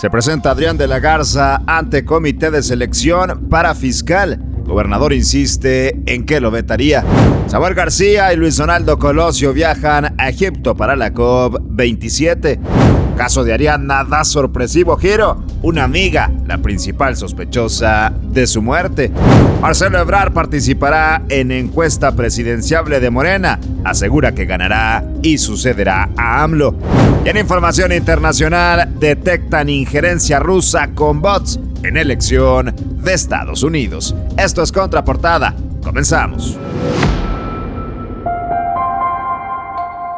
Se presenta Adrián de la Garza ante comité de selección para fiscal. Gobernador insiste en que lo vetaría. Samuel García y Luis Donaldo Colosio viajan a Egipto para la COP27. Caso de Ariana da sorpresivo giro. Una amiga, la principal sospechosa de su muerte. Marcelo Ebrard participará en encuesta presidenciable de Morena. Asegura que ganará y sucederá a AMLO. Y en información internacional, detectan injerencia rusa con bots en elección de Estados Unidos. Esto es Contraportada. Comenzamos.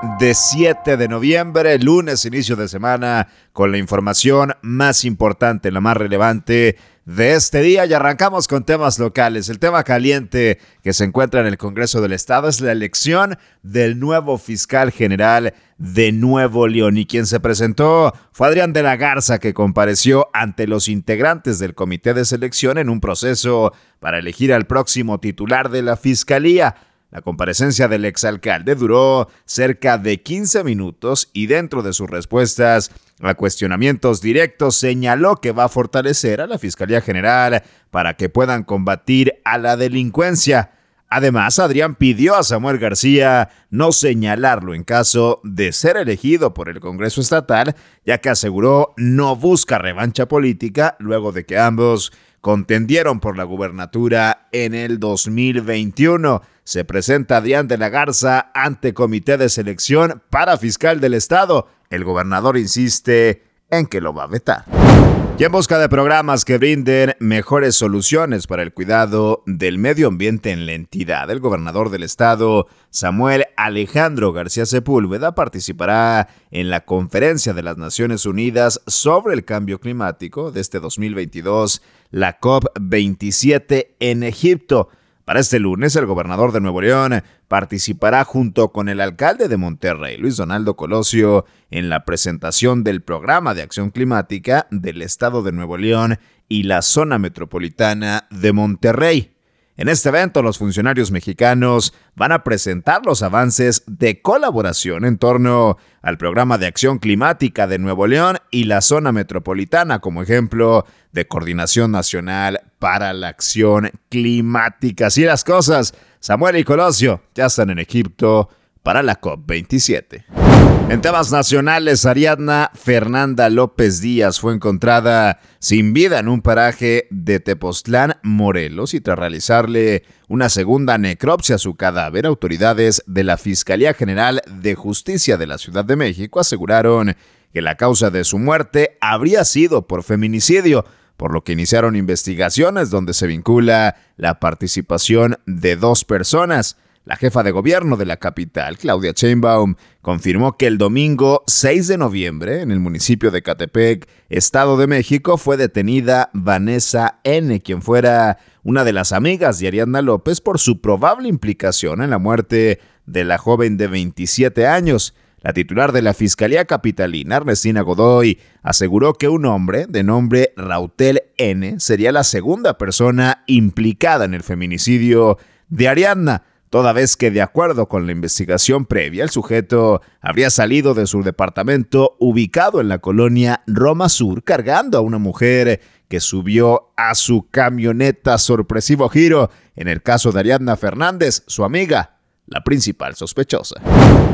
De 7 de noviembre, lunes, inicio de semana, con la información más importante, la más relevante de este día y arrancamos con temas locales. El tema caliente que se encuentra en el Congreso del Estado es la elección del nuevo fiscal general de Nuevo León y quien se presentó fue Adrián de la Garza que compareció ante los integrantes del comité de selección en un proceso para elegir al próximo titular de la fiscalía. La comparecencia del exalcalde duró cerca de 15 minutos y dentro de sus respuestas a cuestionamientos directos señaló que va a fortalecer a la Fiscalía General para que puedan combatir a la delincuencia. Además, Adrián pidió a Samuel García no señalarlo en caso de ser elegido por el Congreso Estatal, ya que aseguró no busca revancha política luego de que ambos contendieron por la gubernatura en el 2021. Se presenta Adrián de la Garza ante comité de selección para fiscal del Estado. El gobernador insiste en que lo va a vetar. Y en busca de programas que brinden mejores soluciones para el cuidado del medio ambiente en la entidad, el gobernador del estado, Samuel Alejandro García Sepúlveda, participará en la Conferencia de las Naciones Unidas sobre el Cambio Climático de este 2022, la COP27 en Egipto. Para este lunes, el gobernador de Nuevo León participará junto con el alcalde de Monterrey, Luis Donaldo Colosio, en la presentación del programa de acción climática del estado de Nuevo León y la zona metropolitana de Monterrey. En este evento, los funcionarios mexicanos van a presentar los avances de colaboración en torno al programa de acción climática de Nuevo León y la zona metropolitana como ejemplo de coordinación nacional para la acción climática. Así las cosas, Samuel y Colosio ya están en Egipto para la COP27. En temas nacionales, Ariadna Fernanda López Díaz fue encontrada sin vida en un paraje de Tepoztlán, Morelos, y tras realizarle una segunda necropsia a su cadáver, autoridades de la Fiscalía General de Justicia de la Ciudad de México aseguraron que la causa de su muerte habría sido por feminicidio, por lo que iniciaron investigaciones donde se vincula la participación de dos personas. La jefa de gobierno de la capital, Claudia Sheinbaum, confirmó que el domingo 6 de noviembre, en el municipio de Catepec, Estado de México, fue detenida Vanessa N., quien fuera una de las amigas de Ariadna López por su probable implicación en la muerte de la joven de 27 años. La titular de la Fiscalía Capitalina, Ernestina Godoy, aseguró que un hombre de nombre Rautel N. sería la segunda persona implicada en el feminicidio de Ariadna toda vez que de acuerdo con la investigación previa, el sujeto habría salido de su departamento ubicado en la colonia Roma Sur cargando a una mujer que subió a su camioneta sorpresivo giro, en el caso de Ariadna Fernández, su amiga, la principal sospechosa.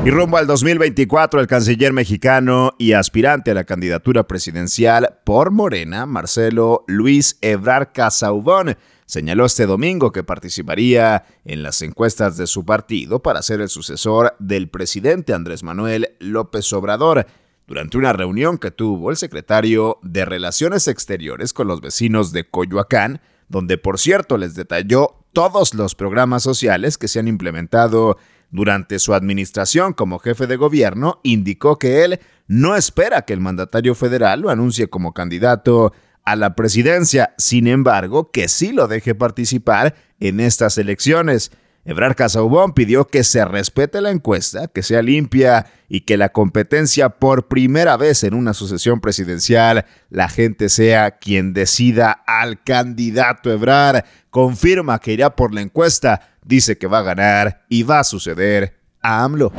Y rumbo al 2024, el canciller mexicano y aspirante a la candidatura presidencial por Morena, Marcelo Luis Ebrard Casaubón, señaló este domingo que participaría en las encuestas de su partido para ser el sucesor del presidente Andrés Manuel López Obrador durante una reunión que tuvo el secretario de Relaciones Exteriores con los vecinos de Coyoacán, donde por cierto les detalló todos los programas sociales que se han implementado durante su administración como jefe de gobierno, indicó que él no espera que el mandatario federal lo anuncie como candidato a la presidencia, sin embargo, que sí lo deje participar en estas elecciones. Ebrar Casaubón pidió que se respete la encuesta, que sea limpia y que la competencia por primera vez en una sucesión presidencial, la gente sea quien decida al candidato Ebrar. Confirma que irá por la encuesta, dice que va a ganar y va a suceder a AMLO.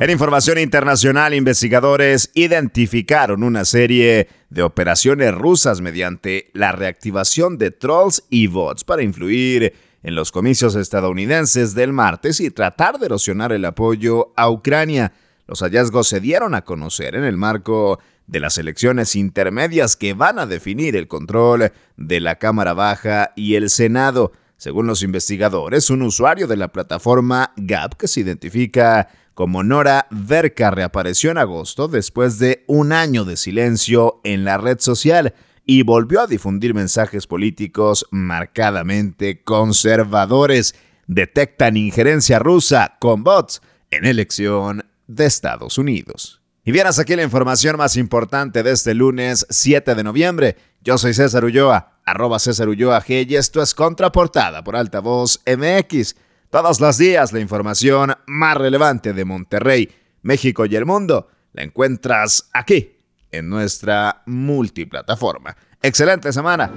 En información internacional, investigadores identificaron una serie de operaciones rusas mediante la reactivación de trolls y bots para influir en los comicios estadounidenses del martes y tratar de erosionar el apoyo a Ucrania. Los hallazgos se dieron a conocer en el marco de las elecciones intermedias que van a definir el control de la Cámara Baja y el Senado. Según los investigadores, un usuario de la plataforma Gap que se identifica como Nora Verka reapareció en agosto después de un año de silencio en la red social y volvió a difundir mensajes políticos marcadamente conservadores. Detectan injerencia rusa con bots en elección de Estados Unidos. Y vieras aquí la información más importante de este lunes 7 de noviembre. Yo soy César Ulloa, arroba César Ulloa G y esto es Contraportada por Altavoz MX. Todos los días la información más relevante de Monterrey, México y el mundo la encuentras aquí, en nuestra multiplataforma. Excelente semana.